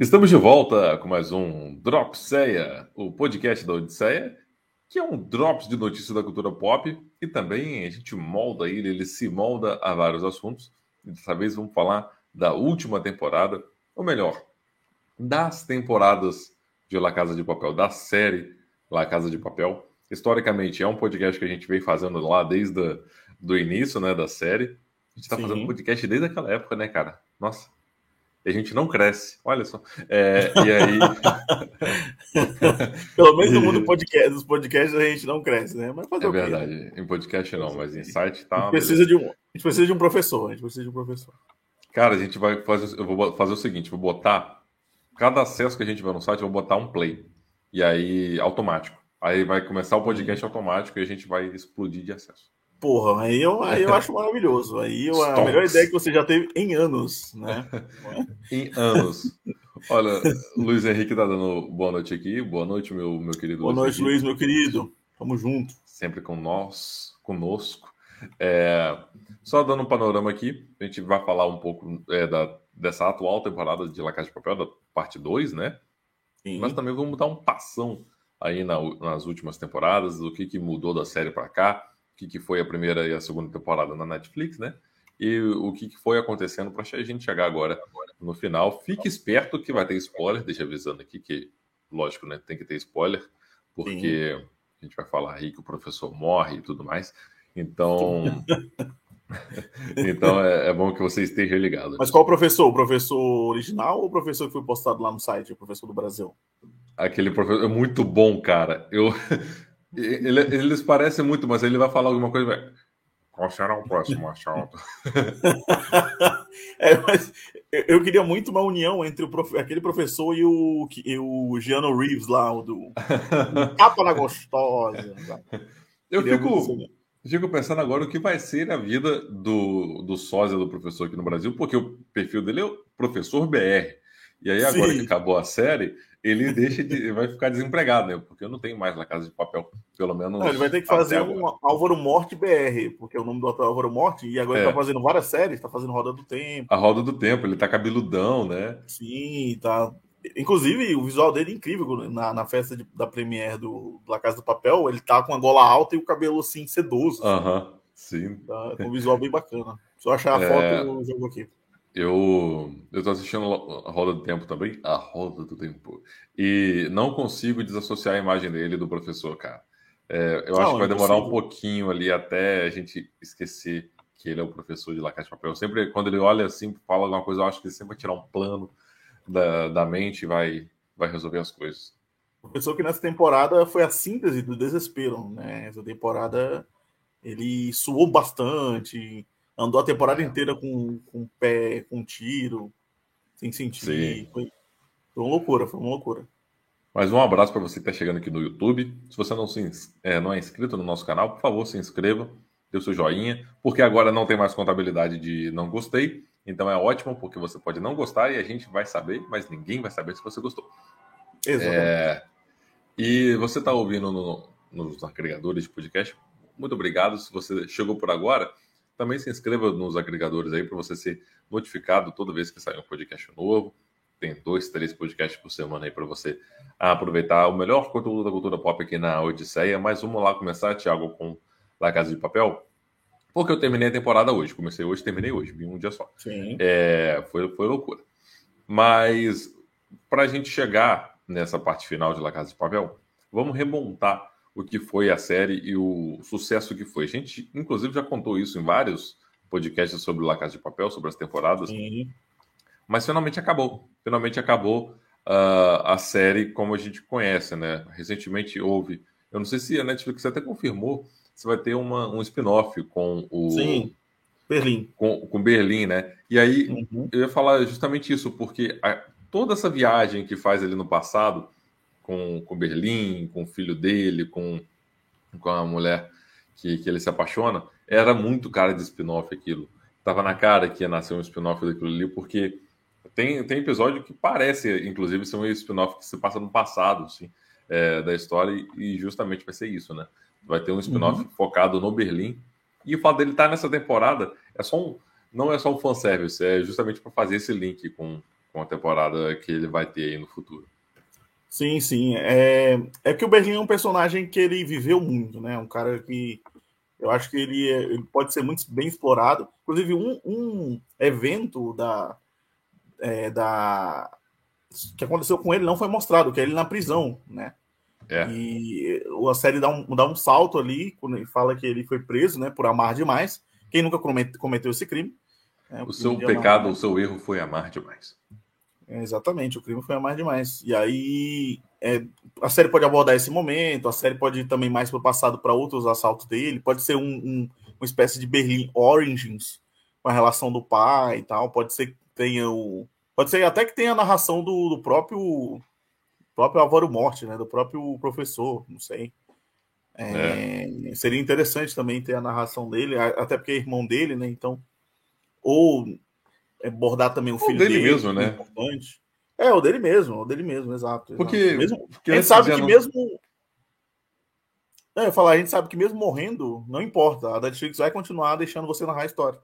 Estamos de volta com mais um Dropseia, o podcast da Odisseia, que é um drops de notícias da cultura pop e também a gente molda ele, ele se molda a vários assuntos. E dessa vez vamos falar da última temporada, ou melhor, das temporadas de La Casa de Papel, da série La Casa de Papel. Historicamente, é um podcast que a gente vem fazendo lá desde o do início né, da série. A gente está fazendo podcast desde aquela época, né, cara? Nossa, a gente não cresce. Olha só. É, e aí. Pelo menos no mundo podcast, dos podcasts a gente não cresce, né? Mas fazer é verdade. Em podcast não, mas em site tá. A gente, precisa de um, a gente precisa de um professor. A gente precisa de um professor. Cara, a gente vai fazer. Eu vou fazer o seguinte: vou botar. Cada acesso que a gente vai no site, eu vou botar um play. E aí, automático. Aí vai começar o podcast automático e a gente vai explodir de acesso. Porra, aí eu, aí eu acho maravilhoso. Aí eu, a melhor ideia que você já teve em anos, né? em anos. Olha, Luiz Henrique tá dando boa noite aqui. Boa noite, meu, meu querido. Boa Luiz noite, Luiz, meu querido. Tamo junto. Sempre com nós, conosco. É, só dando um panorama aqui, a gente vai falar um pouco é, da, dessa atual temporada de La Casa de Papel, da parte 2, né? Sim. Mas também vamos dar um passão aí na, nas últimas temporadas, do que, que mudou da série para cá que, que foi a primeira e a segunda temporada na Netflix, né? E o que, que foi acontecendo para a gente chegar agora no final. Fique esperto que vai ter spoiler, deixa avisando aqui que, lógico, né? Tem que ter spoiler, porque Sim. a gente vai falar aí que o professor morre e tudo mais. Então. então é, é, bom que você esteja ligado. Mas qual professor? O professor original ou o professor que foi postado lá no site, o professor do Brasil? Aquele professor é muito bom, cara. Eu ele, eles parecem muito, mas ele vai falar alguma coisa. Qual será o próximo assalto? é, mas eu queria muito uma união entre o prof... aquele professor e o, e o Giano Reeves lá, o do Tapa na Gostosa. Eu fico, fico pensando agora o que vai ser a vida do, do sósia do professor aqui no Brasil, porque o perfil dele é o professor BR. E aí, agora Sim. que acabou a série, ele deixa de, vai ficar desempregado, né? Porque eu não tenho mais na casa de papel, pelo menos. Não, ele vai ter que fazer um Álvaro Morte BR, porque é o nome do ator é Álvaro Morte, e agora é. ele tá fazendo várias séries, tá fazendo Roda do Tempo. A Roda do Tempo, ele tá cabeludão, né? Sim, tá. Inclusive, o visual dele é incrível na, na festa de, da Premiere do La Casa do Papel. Ele tá com a gola alta e o cabelo assim sedoso. Aham, sim. Tá, com um visual bem bacana. Só achar a é... foto eu jogo aqui. Eu, eu tô assistindo a Roda do Tempo também, a Roda do Tempo, e não consigo desassociar a imagem dele do professor, cara. É, eu não, acho que vai demorar um pouquinho ali até a gente esquecer que ele é o professor de La Casa de Papel. Sempre, quando ele olha assim, fala alguma coisa, eu acho que ele sempre vai tirar um plano da, da mente e vai, vai resolver as coisas. O professor que nessa temporada foi a síntese do desespero, né? Essa temporada ele suou bastante, andou a temporada inteira com, com pé, com tiro, sem sentir. Foi, foi uma loucura, foi uma loucura. Mais um abraço para você que está chegando aqui no YouTube. Se você não, se, é, não é inscrito no nosso canal, por favor, se inscreva, dê o seu joinha, porque agora não tem mais contabilidade de não gostei. Então é ótimo, porque você pode não gostar e a gente vai saber, mas ninguém vai saber se você gostou. Exatamente. É, e você está ouvindo no, nos agregadores de podcast, muito obrigado. Se você chegou por agora, também se inscreva nos agregadores aí para você ser notificado toda vez que sair um podcast novo. Tem dois, três podcasts por semana aí para você aproveitar o melhor conteúdo da cultura pop aqui na Odisseia. Mas vamos lá começar, Thiago, com La Casa de Papel. Porque eu terminei a temporada hoje. Comecei hoje, terminei hoje, vi um dia só. Sim. É, foi, foi loucura. Mas para a gente chegar nessa parte final de La Casa de Papel, vamos remontar o que foi a série e o sucesso que foi. A gente, inclusive, já contou isso em vários podcasts sobre La Casa de Papel, sobre as temporadas. Sim. Mas finalmente acabou. Finalmente acabou uh, a série como a gente conhece, né? Recentemente houve. Eu não sei se a Netflix até confirmou se vai ter uma, um spin-off com o. Sim. Berlim. Com, com Berlim, né? E aí uhum. eu ia falar justamente isso, porque a, toda essa viagem que faz ali no passado com, com Berlim, com o filho dele, com, com a mulher que, que ele se apaixona, era muito cara de spin-off aquilo. Tava na cara que ia nascer um spin-off daquilo ali, porque tem, tem episódio que parece, inclusive, ser um spin-off que se passa no passado, assim, é, da história, e justamente vai ser isso, né? Vai ter um spin-off uhum. focado no Berlim. E o fato dele estar nessa temporada é só um. Não é só um fanservice, é justamente para fazer esse link com, com a temporada que ele vai ter aí no futuro. Sim, sim. É, é que o Berlim é um personagem que ele viveu muito, né? Um cara que eu acho que ele, é, ele pode ser muito bem explorado. Inclusive, um, um evento da, é, da que aconteceu com ele não foi mostrado, que é ele na prisão, né? É. E a série dá um, dá um salto ali, quando ele fala que ele foi preso, né, por amar demais. Quem nunca cometeu esse crime? É, o seu pecado, amar... o seu erro foi amar demais. É, exatamente, o crime foi amar demais. E aí é, a série pode abordar esse momento, a série pode ir também mais para o passado para outros assaltos dele, pode ser um, um, uma espécie de Berlim Origins com a relação do pai e tal, pode ser que tenha o. Pode ser até que tenha a narração do, do próprio próprio Álvaro Morte, né? Do próprio professor, não sei. É, é. Seria interessante também ter a narração dele, até porque é irmão dele, né? Então, ou abordar também o filho dele, dele mesmo, né? Importante. É, o dele mesmo, o dele mesmo, exato. Porque, exato. Mesmo, porque a gente sabe que mesmo. É, eu falar, a gente sabe que mesmo morrendo, não importa. A Netflix vai continuar deixando você narrar a história.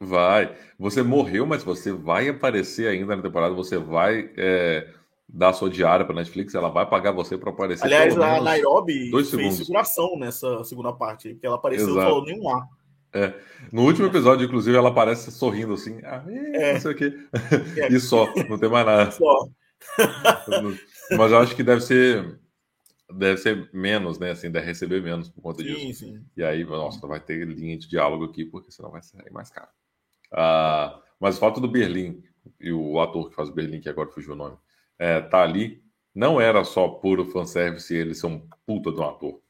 Vai. Você morreu, mas você vai aparecer ainda na temporada, você vai é, dar sua diária para Netflix, ela vai pagar você para aparecer. Aliás, a Nairobi dois fez segundos. figuração nessa segunda parte, porque ela apareceu e falou nenhum ar. É. No último episódio, inclusive, ela aparece sorrindo assim, ah, é. não sei o quê. É. E só, não tem mais nada. Só. Mas eu acho que deve ser deve ser menos, né? Assim, deve receber menos por conta sim, disso. Sim. E aí, nossa, vai ter linha de diálogo aqui, porque senão vai ser mais caro. Ah, mas o fato do Berlim, e o ator que faz o Berlim, que agora fugiu o nome, é, tá ali, não era só puro fanservice e ele ser um puta de um ator.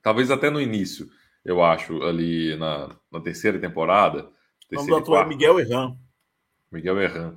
Talvez até no início eu acho, ali na, na terceira temporada. O nome do ator é Miguel Erran. Miguel Erran.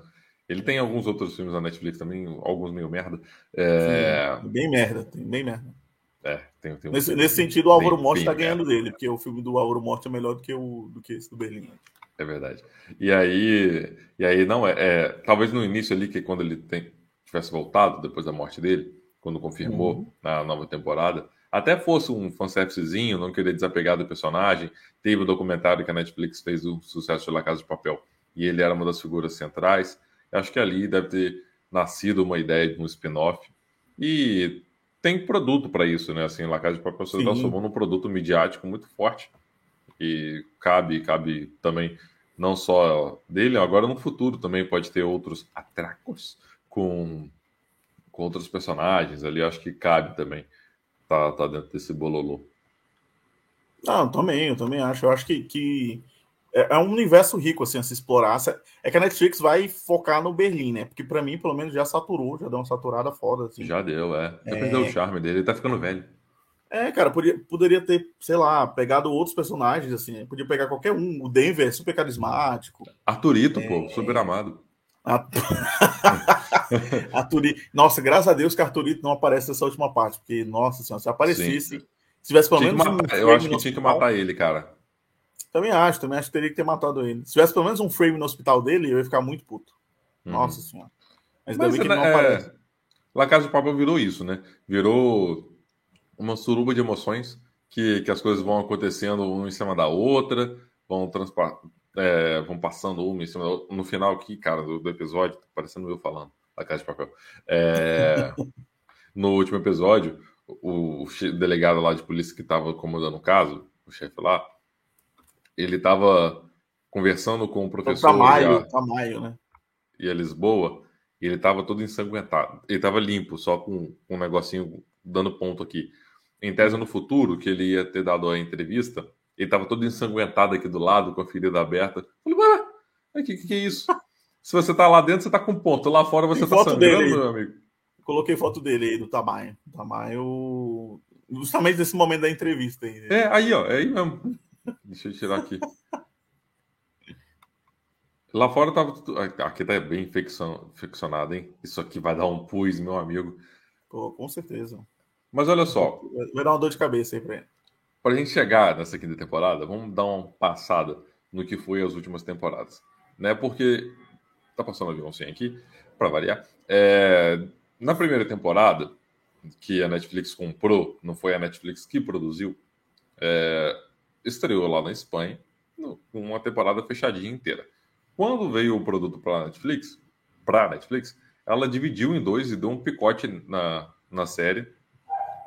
Ele tem alguns outros filmes na Netflix também, alguns meio merda. É... Sim, bem merda, bem merda. É, tem, tem nesse, nesse sentido, o Álvaro Morte está ganhando merda. dele, porque o filme do Álvaro Morte é melhor do que, o, do que esse do Berlim. É verdade. E aí, e aí não é, é talvez no início ali, que quando ele tem, tivesse voltado depois da morte dele, quando confirmou uhum. na nova temporada, até fosse um fanservicezinho, não querer desapegar do personagem. Teve o um documentário que a Netflix fez o sucesso de La Casa de Papel e ele era uma das figuras centrais. Acho que ali deve ter nascido uma ideia de um spin-off. E tem produto para isso, né? Assim, La Casa de Papel se transformou num produto midiático muito forte. E cabe, cabe também não só dele, agora no futuro também pode ter outros atracos com, com outros personagens ali. Acho que cabe também tá, tá dentro desse bololô. Não, também, eu também acho. Eu acho que, que é, é um universo rico assim a se explorar. É que a Netflix vai focar no Berlim, né? Porque para mim, pelo menos, já saturou, já deu uma saturada foda. Assim. Já deu, é. Já é... perdeu o charme dele, ele tá ficando velho. É, cara, podia, poderia ter, sei lá, pegado outros personagens, assim. Podia pegar qualquer um. O Denver é super carismático. Arthurito, é... pô, super amado. Arturito. Nossa, graças a Deus que Arturito não aparece nessa última parte, porque, nossa senhora, se aparecesse, Sim. se tivesse pelo menos. Um eu acho que tinha que matar ele, cara. Também acho, também acho que teria que ter matado ele. Se tivesse pelo menos um frame no hospital dele, eu ia ficar muito puto. Uhum. Nossa senhora. Mas, Mas ainda bem que ele não é... aparece. La Casa de Papel virou isso, né? Virou uma suruba de emoções que, que as coisas vão acontecendo uma em cima da outra, vão transpar, é, vão passando uma em cima da outra. No final aqui, cara, do, do episódio, tá parecendo eu falando. La Casa de Papel. É, no último episódio, o, o delegado lá de polícia que estava comandando o caso, o chefe lá, ele estava conversando com o professor. Tamayo, Tamayo, né? E a Lisboa, e ele estava todo ensanguentado. Ele estava limpo, só com um negocinho dando ponto aqui. Em tese, no futuro, que ele ia ter dado a entrevista, ele estava todo ensanguentado aqui do lado, com a ferida aberta. Eu falei, ué, o que, que é isso? Se você tá lá dentro, você tá com ponto. Lá fora você Tem tá sangrando, dele. meu amigo. Coloquei foto dele aí, do tamanho. O tamanho. Justamente nesse momento da entrevista aí. É, aí, ó. É aí mesmo. Deixa eu tirar aqui. Lá fora tava. Aqui tá bem infeccionado, hein? Isso aqui vai dar um pus, meu amigo. Pô, com certeza. Mas olha só. Vai dar uma dor de cabeça aí pra ele. Pra gente chegar nessa quinta temporada, vamos dar uma passada no que foi as últimas temporadas. Né? Porque Tá passando o aviãozinho aqui, para variar. É, na primeira temporada, que a Netflix comprou, não foi a Netflix que produziu, é, estreou lá na Espanha, com uma temporada fechadinha inteira. Quando veio o produto para a Netflix, para a Netflix, ela dividiu em dois e deu um picote na, na série.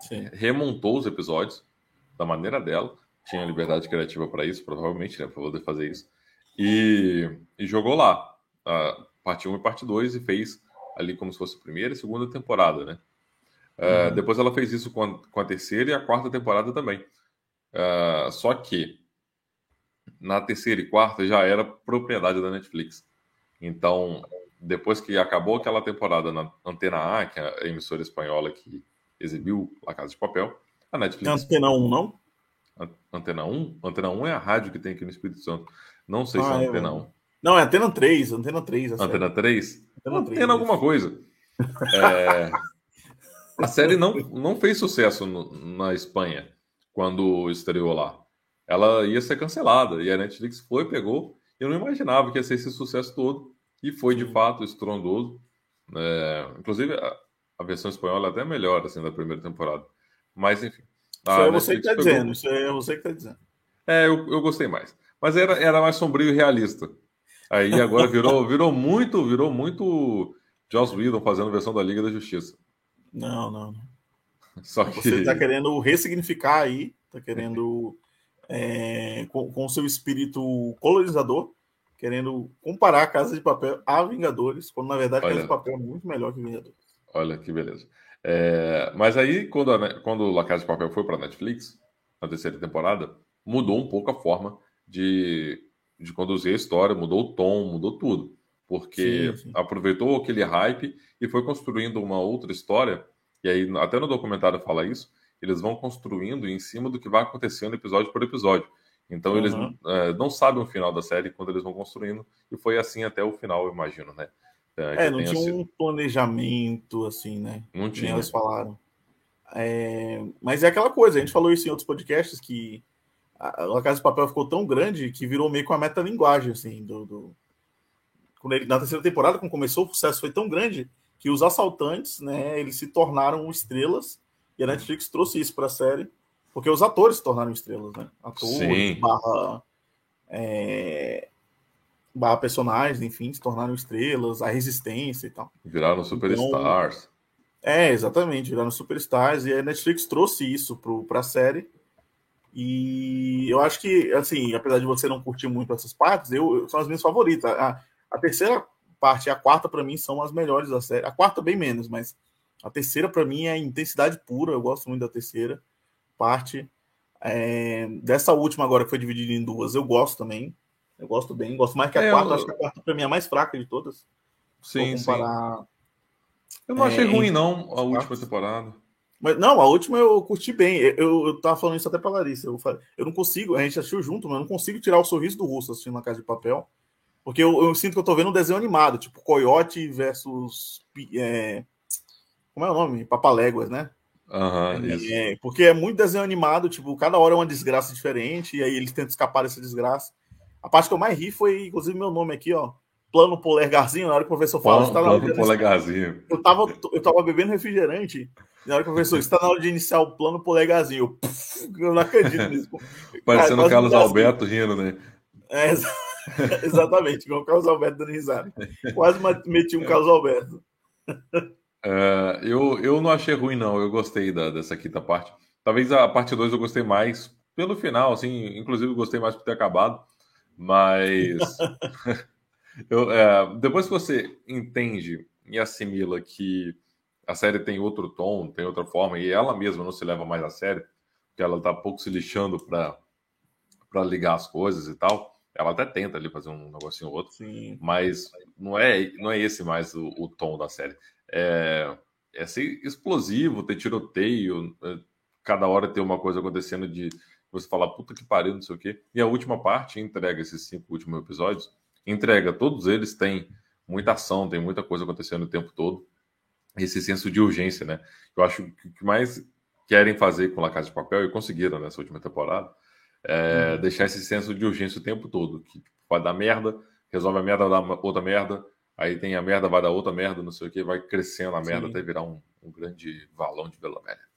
Sim. Remontou os episódios da maneira dela. Tinha liberdade criativa para isso, provavelmente, né? Para poder fazer isso. E, e jogou lá, a parte 1 e parte 2, e fez ali como se fosse a primeira e segunda temporada, né? Uh, uhum. Depois ela fez isso com a, com a, terceira e a quarta temporada também. Uh, só que na terceira e quarta já era propriedade da Netflix. Então, depois que acabou aquela temporada na Antena A, que é a emissora espanhola que exibiu La Casa de Papel, a Netflix. Antena 1, não? Antena 1? Antena 1 é a rádio que tem aqui no Espírito Santo. Não sei ah, se é, é Antena 1. Não, é Antena 3. Antena 3. Antena 3? Antena 3. Antena alguma coisa. É... a série não, não fez sucesso no, na Espanha quando estreou lá. Ela ia ser cancelada. E a Netflix foi, pegou. Eu não imaginava que ia ser esse sucesso todo. E foi, de fato, estrondoso. É... Inclusive, a, a versão espanhola é até melhor, assim, da primeira temporada. Mas, enfim. Isso é você que está dizendo. Isso é você que está dizendo. É, eu, eu gostei mais. Mas era, era mais sombrio e realista. Aí agora virou, virou muito, virou muito Joss Whedon fazendo versão da Liga da Justiça. Não, não. Só que... Você está querendo ressignificar aí, está querendo, é, com o seu espírito colonizador, querendo comparar a Casa de Papel a Vingadores, quando na verdade Olha... Casa de Papel é muito melhor que Vingadores. Olha que beleza. É, mas aí, quando, a, quando La Casa de Papel foi para Netflix, na terceira temporada, mudou um pouco a forma de, de conduzir a história, mudou o tom, mudou tudo. Porque sim, sim. aproveitou aquele hype e foi construindo uma outra história. E aí, até no documentário fala isso, eles vão construindo em cima do que vai acontecendo episódio por episódio. Então, uhum. eles é, não sabem o final da série quando eles vão construindo. E foi assim até o final, eu imagino, né? É, é não tinha sido... um planejamento, assim, né? Não tinha. eles falaram. É... Mas é aquela coisa, a gente falou isso em outros podcasts, que a Casa de Papel ficou tão grande que virou meio com a metalinguagem, assim, do... do... Quando ele, na terceira temporada, quando começou, o sucesso foi tão grande que os assaltantes, né, eles se tornaram estrelas, e a Netflix trouxe isso para a série, porque os atores se tornaram estrelas, né? Atores, Sim. barra... É, barra personagens, enfim, se tornaram estrelas, a resistência e tal. Viraram superstars. Então, é, exatamente, viraram superstars, e a Netflix trouxe isso para a série. E eu acho que, assim, apesar de você não curtir muito essas partes, eu, são as minhas favoritas. A, a terceira parte e a quarta, para mim, são as melhores da série. A quarta, bem menos, mas a terceira, para mim, é intensidade pura. Eu gosto muito da terceira parte. É, dessa última agora, que foi dividida em duas, eu gosto também. Eu gosto bem, gosto mais que a é, quarta. Eu... Acho que a quarta pra mim é a mais fraca de todas. Sim, comparar... sim. Eu não achei é, ruim, não, a última temporada. Mas, não, a última eu curti bem. Eu, eu tava falando isso até pra Larissa. Eu, eu não consigo, a gente assistiu junto, mas eu não consigo tirar o sorriso do russo assistindo na Casa de Papel. Porque eu, eu sinto que eu tô vendo um desenho animado, tipo Coyote versus. É, como é o nome? Papaléguas, né? Uhum, é, porque é muito desenho animado, tipo, cada hora é uma desgraça diferente, e aí eles tentam escapar dessa desgraça. A parte que eu mais ri foi, inclusive, meu nome aqui, ó. Plano Polegarzinho, na hora que o professor fala. Plano, tá plano Polegarzinho. Eu tava, eu tava bebendo refrigerante. Na hora que o professor está na hora de iniciar o plano polegarzinho. Eu, eu não acredito nisso. Parecendo o Carlos Alberto rindo, né? É, exatamente, igual o Carlos Alberto dando risada. Quase meti um Carlos Alberto. Uh, eu, eu não achei ruim, não. Eu gostei da, dessa quinta parte. Talvez a parte 2 eu gostei mais pelo final, assim. Inclusive, gostei mais por ter acabado. Mas eu, é, depois que você entende e assimila que a série tem outro tom, tem outra forma, e ela mesma não se leva mais a sério, porque ela tá pouco se lixando para ligar as coisas e tal. Ela até tenta ali fazer um negocinho ou outro, Sim. mas não é, não é esse mais o, o tom da série. É, é ser explosivo, ter tiroteio, é, cada hora ter uma coisa acontecendo de você falar, puta que pariu, não sei o quê. E a última parte entrega esses cinco últimos episódios, entrega, todos eles têm muita ação, tem muita coisa acontecendo o tempo todo. Esse senso de urgência, né? Eu acho que o que mais querem fazer com La Casa de Papel, e conseguiram nessa última temporada, é uhum. deixar esse senso de urgência o tempo todo. Que tipo, vai dar merda, resolve a merda, dá outra merda, aí tem a merda, vai dar outra merda, não sei o que, vai crescendo a merda Sim. até virar um, um grande valão de Vila Velha.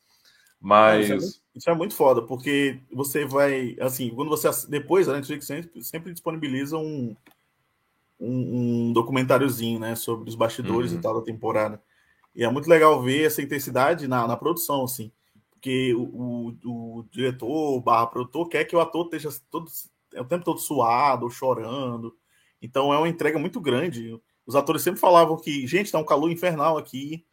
Mas. Isso é, muito, isso é, muito, foda, porque você vai. Assim, quando você. Depois a Netflix sempre, sempre disponibiliza um, um, um documentáriozinho, né, sobre os bastidores uhum. e tal da temporada. E é muito legal ver essa intensidade na, na produção, assim, porque o, o, o diretor, barra produtor, quer que o ator esteja todo, o tempo todo suado, chorando. Então é uma entrega muito grande. Os atores sempre falavam que, gente, tá um calor infernal aqui,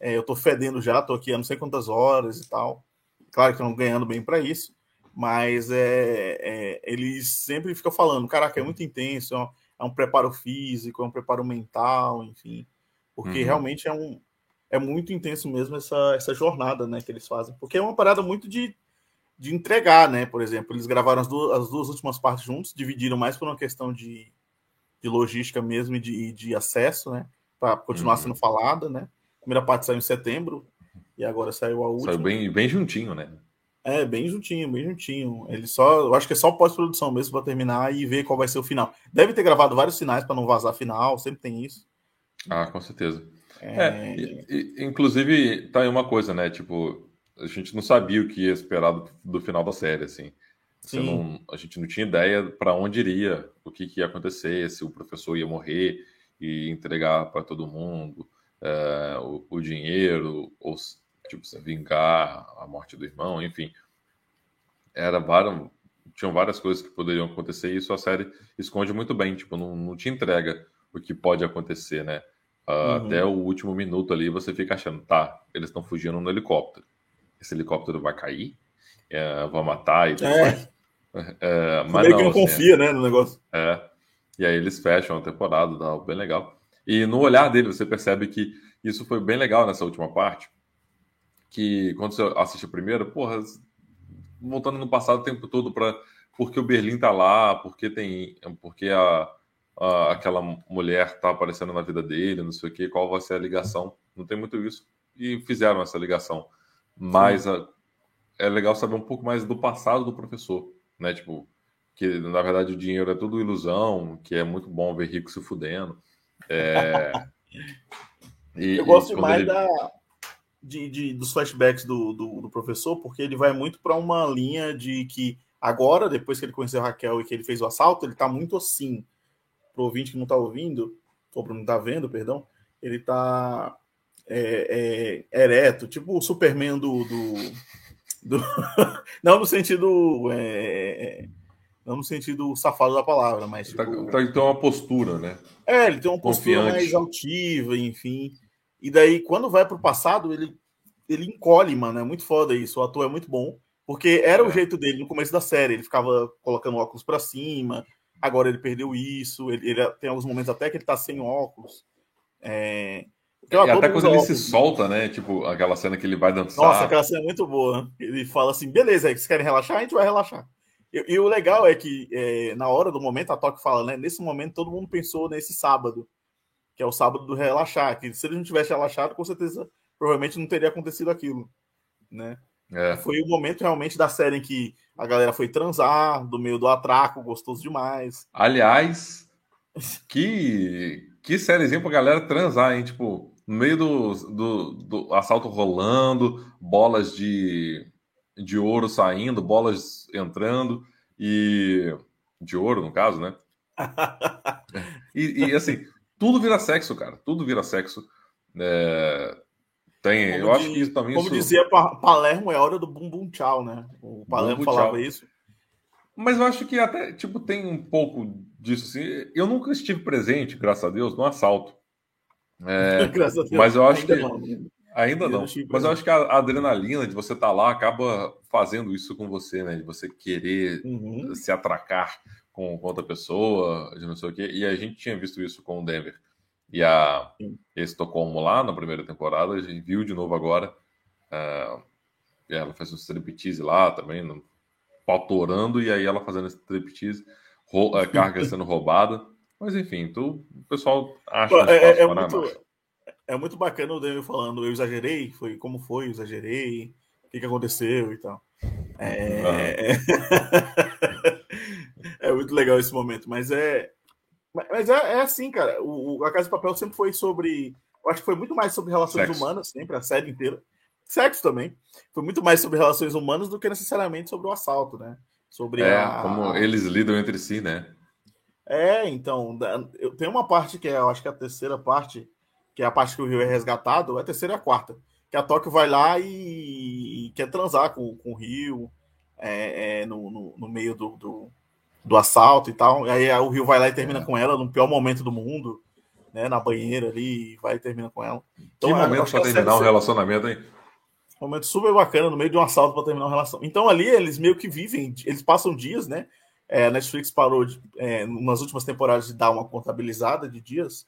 é, eu tô fedendo já, tô aqui há não sei quantas horas e tal. Claro que estão ganhando bem para isso, mas é, é, eles sempre ficam falando, caraca, é muito intenso, é um, é um, preparo físico, é um preparo mental, enfim, porque uhum. realmente é um é muito intenso mesmo essa, essa jornada, né, que eles fazem, porque é uma parada muito de, de entregar, né, por exemplo, eles gravaram as duas, as duas últimas partes juntos, dividiram mais por uma questão de, de logística mesmo e de, de acesso, né, para continuar uhum. sendo falada, né, primeira parte saiu em setembro e agora saiu a última. Saiu bem, bem juntinho, né? É, bem juntinho, bem juntinho. Ele só, eu acho que é só pós-produção mesmo para terminar e ver qual vai ser o final. Deve ter gravado vários sinais para não vazar final, sempre tem isso. Ah, com certeza. É... é e, e, inclusive, tá aí uma coisa, né? Tipo, a gente não sabia o que ia esperar do, do final da série, assim. Não, a gente não tinha ideia para onde iria, o que, que, ia acontecer, se o professor ia morrer e entregar para todo mundo é, o, o, dinheiro, ou tipo, vingar a morte do irmão, enfim. Era várias, tinham várias coisas que poderiam acontecer e isso a série esconde muito bem, tipo, não, não te entrega o que pode acontecer, né? Uh, uhum. Até o último minuto ali você fica achando, tá, eles estão fugindo no helicóptero. Esse helicóptero vai cair, é, vai matar e depois. É. é mas não, que não assim, confia, né, no negócio. É. E aí eles fecham a temporada, dá bem legal. E no olhar dele você percebe que isso foi bem legal nessa última parte. Que quando você assiste a primeira, porra, voltando no passado o tempo todo para porque o Berlim tá lá, porque tem, porque a, a, aquela mulher tá aparecendo na vida dele, não sei o que, qual vai ser a ligação. Não tem muito isso. E fizeram essa ligação. Mas a, é legal saber um pouco mais do passado do professor, né? Tipo, que na verdade o dinheiro é tudo ilusão, que é muito bom ver rico se fudendo. É... E, eu gosto mais ele... da, de, de, dos flashbacks do, do, do, professor, porque ele vai muito para uma linha de que agora, depois que ele conheceu a Raquel e que ele fez o assalto, ele está muito assim. Pro ouvinte que não está ouvindo, ou para não está vendo, perdão, ele está é, é, ereto, tipo o Superman do. do, do... não no sentido. É, não no sentido safado da palavra, mas. Tá, tipo... Tá, então, uma postura, né? É, ele tem uma postura Confiante. mais altiva, enfim. E daí, quando vai pro passado, ele, ele encolhe, mano. É muito foda isso. O ator é muito bom. Porque era é. o jeito dele no começo da série. Ele ficava colocando óculos para cima. Agora ele perdeu isso. Ele, ele, tem alguns momentos até que ele tá sem óculos. É... E até quando ele óculos. se solta, né? Tipo, aquela cena que ele vai dançar. Nossa, aquela cena é muito boa. Ele fala assim: beleza, vocês querem relaxar? A gente vai relaxar. E, e o legal é que, é, na hora do momento, a Toque fala, né? Nesse momento, todo mundo pensou nesse sábado, que é o sábado do relaxar. Que se ele não tivesse relaxado, com certeza, provavelmente não teria acontecido aquilo, né? É. Foi o momento realmente da série em que a galera foi transar, do meio do atraco, gostoso demais. Aliás, que, que sériezinha pra galera transar, hein? Tipo, no meio do, do, do assalto rolando, bolas de de ouro saindo, bolas entrando e de ouro no caso, né? e, e, assim, tudo vira sexo, cara. Tudo vira sexo. É... Tem, como eu acho que isso também. Como isso... dizia Palermo, é hora do bum bum tchau, né? O Palermo falava isso. Mas eu acho que até, tipo, tem um pouco disso assim. Eu nunca estive presente, graças a Deus, no assalto. É, graças a Deus. Mas eu acho que. Ainda não. Mas eu acho que a adrenalina de você estar tá lá acaba fazendo isso com você, né? De você querer uhum. se atracar com, com, outra pessoa, de não sei o quê. E a gente tinha visto isso com o Denver. E a Estocolmo lá na primeira temporada, a gente viu de novo agora. Uh, ela faz um striptease lá também, no, pautorando, e aí ela fazendo striptease, a carga sendo roubada. Mas enfim, tu, o pessoal acha. É, é, é muito, é muito bacana o Daniel falando, eu exagerei, foi como foi, eu exagerei, o que, que aconteceu e tal. É... é muito legal esse momento, mas é. Mas é, é assim, cara. O, a Casa de Papel sempre foi sobre. Eu acho que foi muito mais sobre relações Sexo. humanas, sempre, a série inteira. Sexo também. Foi muito mais sobre relações humanas do que necessariamente sobre o assalto, né? Sobre é, a... como eles lidam entre si, né? É, então, eu tenho uma parte que é, eu acho que é a terceira parte, que é a parte que o Rio é resgatado, é a terceira e a quarta. Que a Tóquio vai lá e, e quer transar com, com o Rio é, é, no, no, no, meio do, do, do, assalto e tal. E aí o Rio vai lá e termina é. com ela no pior momento do mundo, né? Na banheira ali, vai e termina com ela. Então, que momento para terminar um relacionamento, hein? Um momento super bacana no meio de um assalto para terminar uma relação. Então ali eles meio que vivem, eles passam dias, né? É, a Netflix parou de, é, nas últimas temporadas de dar uma contabilizada de dias,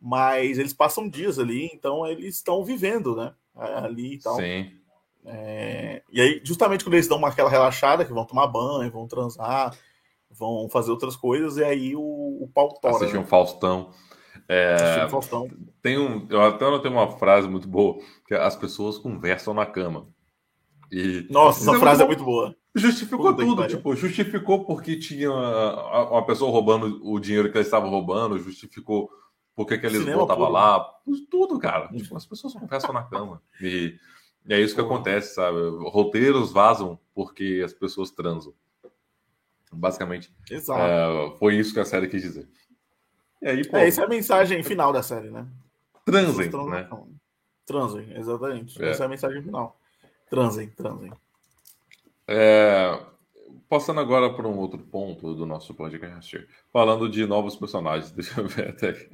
mas eles passam dias ali, então eles estão vivendo, né? Ali e tal. Sim. É, e aí, justamente quando eles dão uma, aquela relaxada, que vão tomar banho, vão transar, vão fazer outras coisas, e aí o, o pau tora. Assistir né? um Faustão. É, um Faustão. Tem um, eu até tenho uma frase muito boa, que é, as pessoas conversam na cama. E, Nossa, essa frase é muito boa. Justificou tudo, tipo, justificou porque tinha uma pessoa roubando o dinheiro que eles estavam roubando, justificou porque aqueles voltavam lá, tudo, cara. Tipo, as pessoas conversam na cama. E, e é isso que acontece, sabe? Roteiros vazam porque as pessoas transam. Basicamente, é, foi isso que a série quis dizer. E aí, pô, é, essa é a mensagem final da série, né? Transem, né? Transem, exatamente. É. Essa é a mensagem final. Transem, transem. É, passando agora para um outro ponto do nosso podcast, falando de novos personagens. Deixa eu ver até aqui.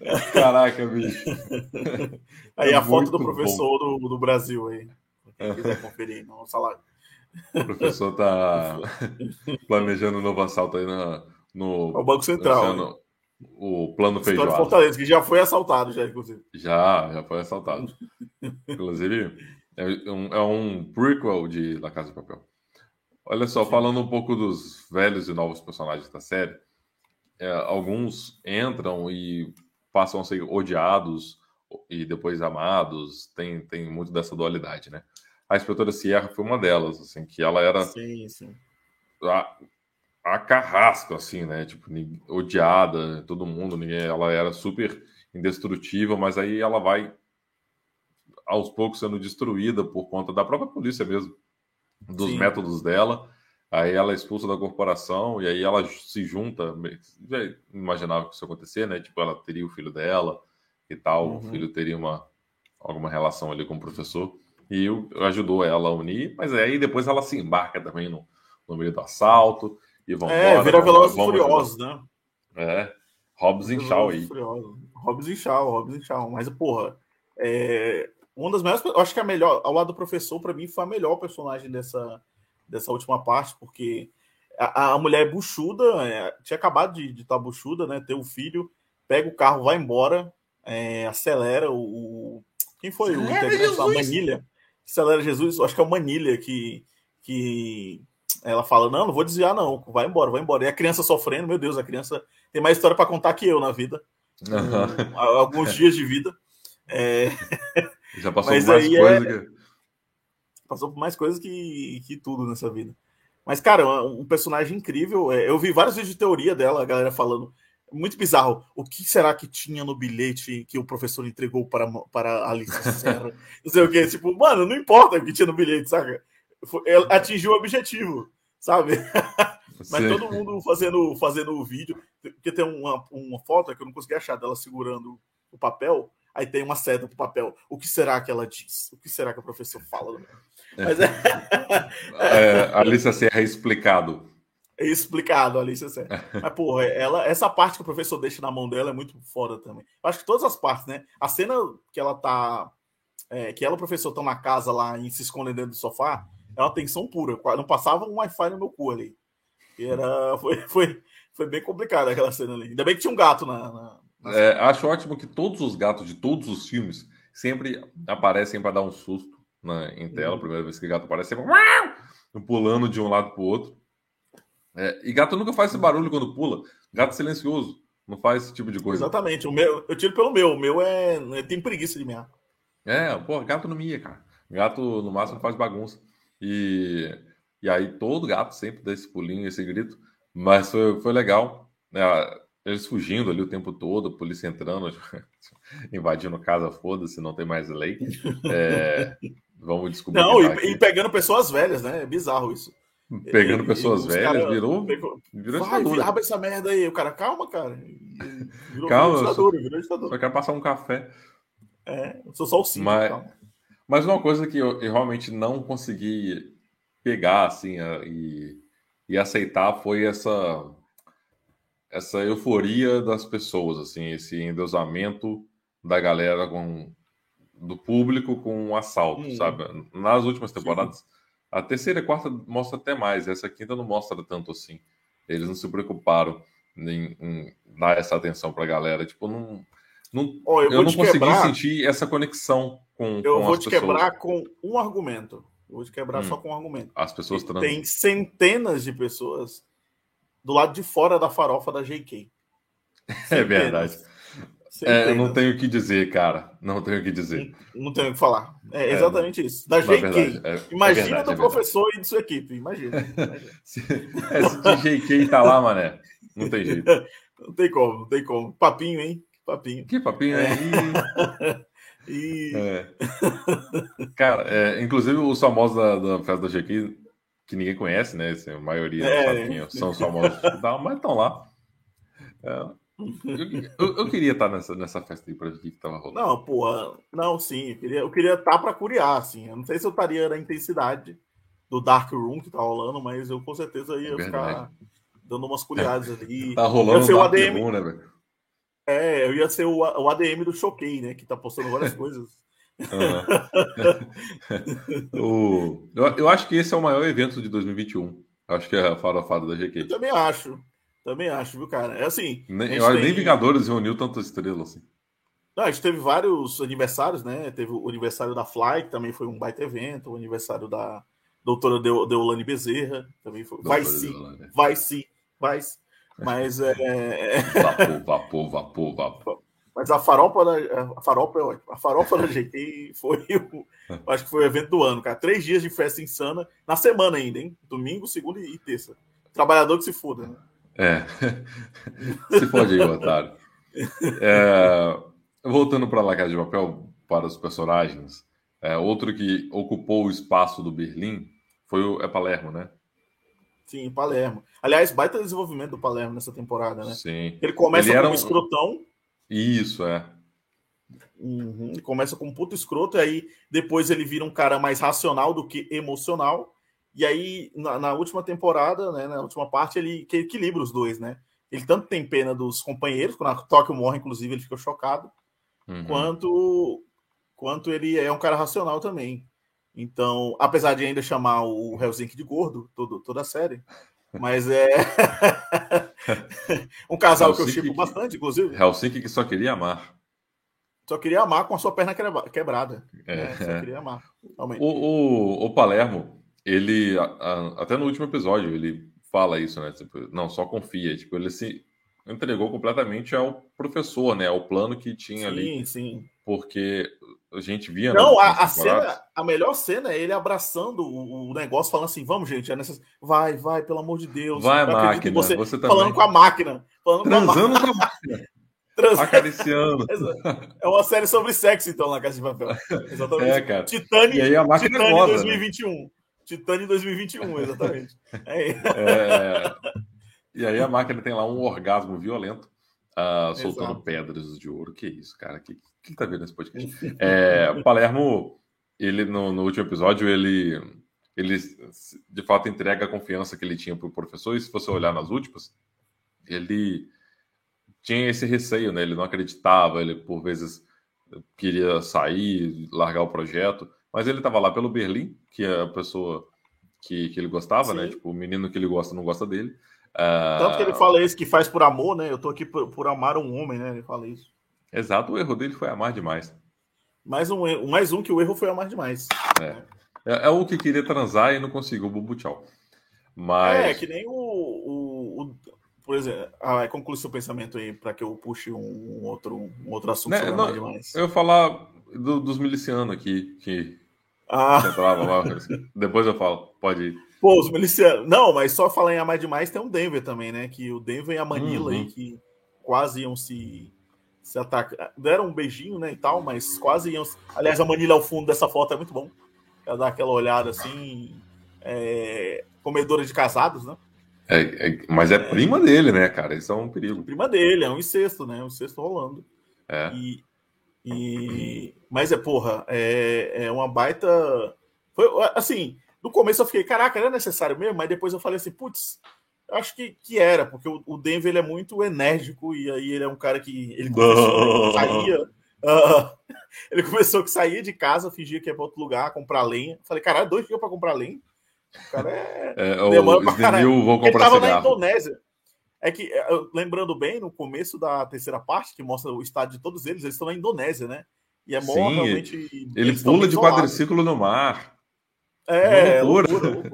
é, caraca, bicho. Aí a é foto do professor do, do, Brasil aí. Quem quiser conferir no salário. O professor tá planejando um novo assalto aí na, no. O Banco Central o plano feijoada. Fortaleza, que já foi assaltado, já, inclusive. Já, já foi assaltado. inclusive, é um, é um prequel de La Casa de Papel. Olha só, falando um pouco dos velhos e novos personagens da série, é, alguns entram e passam a ser odiados e depois amados, tem, tem muito dessa dualidade, né? A inspetora Sierra foi uma delas, assim, que ela era sim, sim. A, a carrasco, assim, né? Tipo, odiada, todo mundo, ninguém, ela era super indestrutível, mas aí ela vai aos poucos sendo destruída por conta da própria polícia mesmo, dos Sim. métodos dela. Aí ela é expulsa da corporação e aí ela se junta. Já imaginava que isso ia acontecer, né? Tipo, ela teria o filho dela e tal, uhum. o filho teria uma alguma relação ali com o professor e ajudou ela a unir, mas aí depois ela se embarca também no, no meio do assalto e vão É, embora, vira Velozes e Furiosos, né? É, Hobbs e Shaw aí. Hobbs e Shaw, Hobbs e Shaw. Mas, porra, é... uma das melhores... Eu acho que a melhor, ao lado do professor, para mim, foi a melhor personagem dessa, dessa última parte, porque a, a mulher é buchuda, é, tinha acabado de estar tá buchuda, né? Ter o um filho, pega o carro, vai embora, é, acelera o... Quem foi o integrante da Manilha? Acelera Jesus, acho que é o Manilha que... que ela fala: Não, não vou desviar, não. Vai embora, vai embora. E a criança sofrendo, meu Deus, a criança tem mais história para contar que eu na vida. Uhum. Um, alguns dias de vida. É... Já passou por mais coisas é... que... Passou por mais coisas que, que tudo nessa vida. Mas, cara, um personagem incrível. É, eu vi vários vídeos de teoria dela, a galera falando. Muito bizarro. O que será que tinha no bilhete que o professor entregou para, para Alice Serra? não sei o que. Tipo, mano, não importa o que tinha no bilhete, saca? atingiu o objetivo, sabe? Mas Sim. todo mundo fazendo fazendo o vídeo, porque tem uma, uma foto que eu não consegui achar dela segurando o papel, aí tem uma seta pro papel. O que será que ela diz? O que será que o professor fala? É. Mas é... é, Alicia Serra é explicado. É explicado, Alicia Serra. Mas, porra, ela, essa parte que o professor deixa na mão dela é muito foda também. Eu acho que todas as partes, né? A cena que ela tá. É, que ela e o professor estão na casa lá e se escondendo dentro do sofá, é uma tensão pura. Não passava um Wi-Fi no meu cu ali. E era, foi, foi, foi bem complicado aquela cena ali. Ainda bem que tinha um gato na, na... É, acho ótimo que todos os gatos de todos os filmes sempre aparecem para dar um susto na, em tela. Uhum. Primeira vez que o gato aparece, sempre pulando de um lado para o outro. É, e gato nunca faz esse barulho quando pula. Gato silencioso. Não faz esse tipo de coisa. Exatamente. O meu, eu tiro pelo meu. O meu é. Tem preguiça de miar. É, pô, gato não mia, cara. Gato, no máximo, faz bagunça. E, e aí todo gato sempre dá esse pulinho, esse grito. Mas foi, foi legal. Né? Eles fugindo ali o tempo todo, a polícia entrando, invadindo casa, foda-se, não tem mais lei. É, vamos descobrir. Não, e, e, pegando pessoas velhas, né? É bizarro isso. Pegando pessoas velhas, cara, virou, pegou, virou vai, ditadura. Abre essa merda aí. O cara, calma, cara. Virou, calma, virou ditadura, virou ditadura. Só quero passar um café. É, eu sou só o cinco, mas, mas uma coisa que eu, eu, realmente não consegui pegar, assim, a, e, e aceitar foi essa essa euforia das pessoas, assim, esse endeusamento da galera com do público com o assalto, hum. sabe? Nas últimas temporadas, Sim. a terceira e quarta mostra até mais, essa quinta não mostra tanto assim. Eles não se preocuparam em, em dar essa atenção pra galera, tipo, não não, oh, eu, eu não consegui quebrar, sentir essa conexão com, eu com vou te quebrar com um argumento. Eu vou te quebrar hum. só com um argumento. As pessoas trans... Tem centenas de pessoas do lado de fora da farofa da JK. Centenas. É verdade. É, eu não tenho o que dizer, cara. Não tenho o que dizer. Não, não tenho o que falar. É exatamente é, isso. Da JK. Verdade, é, imagina é verdade, do professor e de sua equipe. Imagina. imagina. se, se JK tá lá, mané. Não tem jeito. Não tem como, não tem como. Papinho, hein? Papinho. Que papinho é? e... é. Cara, é, inclusive os famosos da, da festa da GQ, que ninguém conhece, né? Assim, a maioria é. são os famosos, mas estão lá. É. Eu, eu, queria estar nessa, nessa festa aí pra ver o que tava rolando. Não, pô, não, sim, eu queria, eu queria estar pra curiar, assim. Eu não sei se eu estaria na intensidade do Dark Room que tá rolando, mas eu com certeza ia é ficar dando umas curiadas ali. tá rolando o ADM, Room, né, velho? É, eu ia ser o, o ADM do Choquei, né? Que tá postando várias coisas. o, eu, eu, acho que esse é o maior evento de 2021. Acho que é a farofada da GQ. Eu também acho. Também acho, viu, cara? É assim. Nem, eu, tem... nem Vingadores reuniu tantas estrelas assim. Não, a gente teve vários aniversários, né? Teve o aniversário da Fly, que também foi um baita evento, o aniversário da doutora Deolane Bezerra, também foi. Vai sim, vai sim, vai sim. Mas é. Vapor, vapor, vapor, vapor. Mas a farofa da, a farofa, é a farofa da GT foi o, acho que foi o evento do ano, cara. Três dias de festa insana, na semana ainda, hein? Domingo, segunda e terça. Trabalhador que se foda, né? É. se pode aí, otário. É, voltando para La Casa de Papel, para os personagens, é, outro que ocupou o espaço do Berlim foi o é Palermo, né? Sim, Palermo. Aliás, baita desenvolvimento do Palermo nessa temporada, né? Sim. Ele começa ele com um escrotão. Isso, é. Uhum. Começa com um puto escroto, e aí depois ele vira um cara mais racional do que emocional. E aí, na, na última temporada, né, na última parte, ele que equilibra os dois, né? Ele tanto tem pena dos companheiros, quando a Tóquio morre, inclusive, ele fica chocado, uhum. quanto, quanto ele é um cara racional também. Então, apesar de ainda chamar o Helsinki de gordo, todo, toda a série, mas é um casal Helsinki que eu chipo bastante, inclusive. Helsinki que só queria amar. Só queria amar com a sua perna quebrada. É, é só queria amar. O, o, o, Palermo, ele, até no último episódio, ele fala isso, né? Tipo, não, só confia. Tipo, ele se entregou completamente ao professor, né? Ao plano que tinha sim, ali. Sim, sim. Porque a gente via. Não, a, a cena, a melhor cena é ele abraçando o, o negócio, falando assim: vamos, gente, é necess... vai, vai, pelo amor de Deus. Vai, máquina. Você, você falando com a máquina. Falando Transando com a máquina. Trans... Acariciando. É uma série sobre sexo, então, na Casa de Papel. Exatamente. É, cara. Titane, e aí a máquina Titane goza, 2021. Né? Titane 2021, exatamente. É. é. E aí a máquina tem lá um orgasmo violento, uh, soltando Exato. pedras de ouro. Que isso, cara? Que, que tá vendo nesse podcast? É, Palermo, ele no, no, último episódio, ele, ele de fato entrega a confiança que ele tinha pro professor. E se você olhar nas últimas, ele tinha esse receio, né? Ele não acreditava, ele por vezes queria sair, largar o projeto, mas ele estava lá pelo Berlim, que é a pessoa que, que ele gostava, né? Sim. né? Tipo, o menino que ele gosta não gosta dele. Tanto que ele ah, fala isso que faz por amor, né? Eu tô aqui por, por amar um homem, né? Ele fala isso. Exato, o erro dele foi amar demais. Mais um, mais um que o erro foi amar demais. É. É, é o que queria transar e não conseguiu, bubu tchau. Mas... É, que nem o, o, o por exemplo, ah, conclui seu pensamento aí para que eu puxe um outro, um outro assunto né, não, demais. Eu ia falar do, dos milicianos aqui, que ah. entrava lá. Depois eu falo, pode ir. Pô, os milicianos. Não, mas só falar em Amar Demais tem um Denver também, né? Que o Denver e a Manila uhum. aí, que quase iam se, se atacar. Deram um beijinho, né? E tal, mas quase iam. Aliás, a Manila ao fundo dessa foto é muito bom. Ela dá aquela olhada assim. É... comedora de casados, né? É, é, mas é prima dele, né, cara? Isso é um perigo. Prima dele, é um incesto, né? Um incesto rolando. É. E, e... Mas é, porra, é, é uma baita. Foi, assim, no começo eu fiquei, caraca, era necessário mesmo, mas depois eu falei assim, putz, acho que, que era, porque o, o Denver ele é muito enérgico e aí ele é um cara que ele começou, saía. Uh, ele começou que saía de casa, fingia que ia para outro lugar, comprar lenha. Falei, caralho, dois dias para comprar lenha. O cara é. é demora pra caralho. Vou comprar ele tava cigarro. na Indonésia. É que, é, lembrando bem, no começo da terceira parte, que mostra o estádio de todos eles, eles estão na Indonésia, né? E é Sim, realmente. Ele pula de quadriciclo no mar. É, loucura. loucura,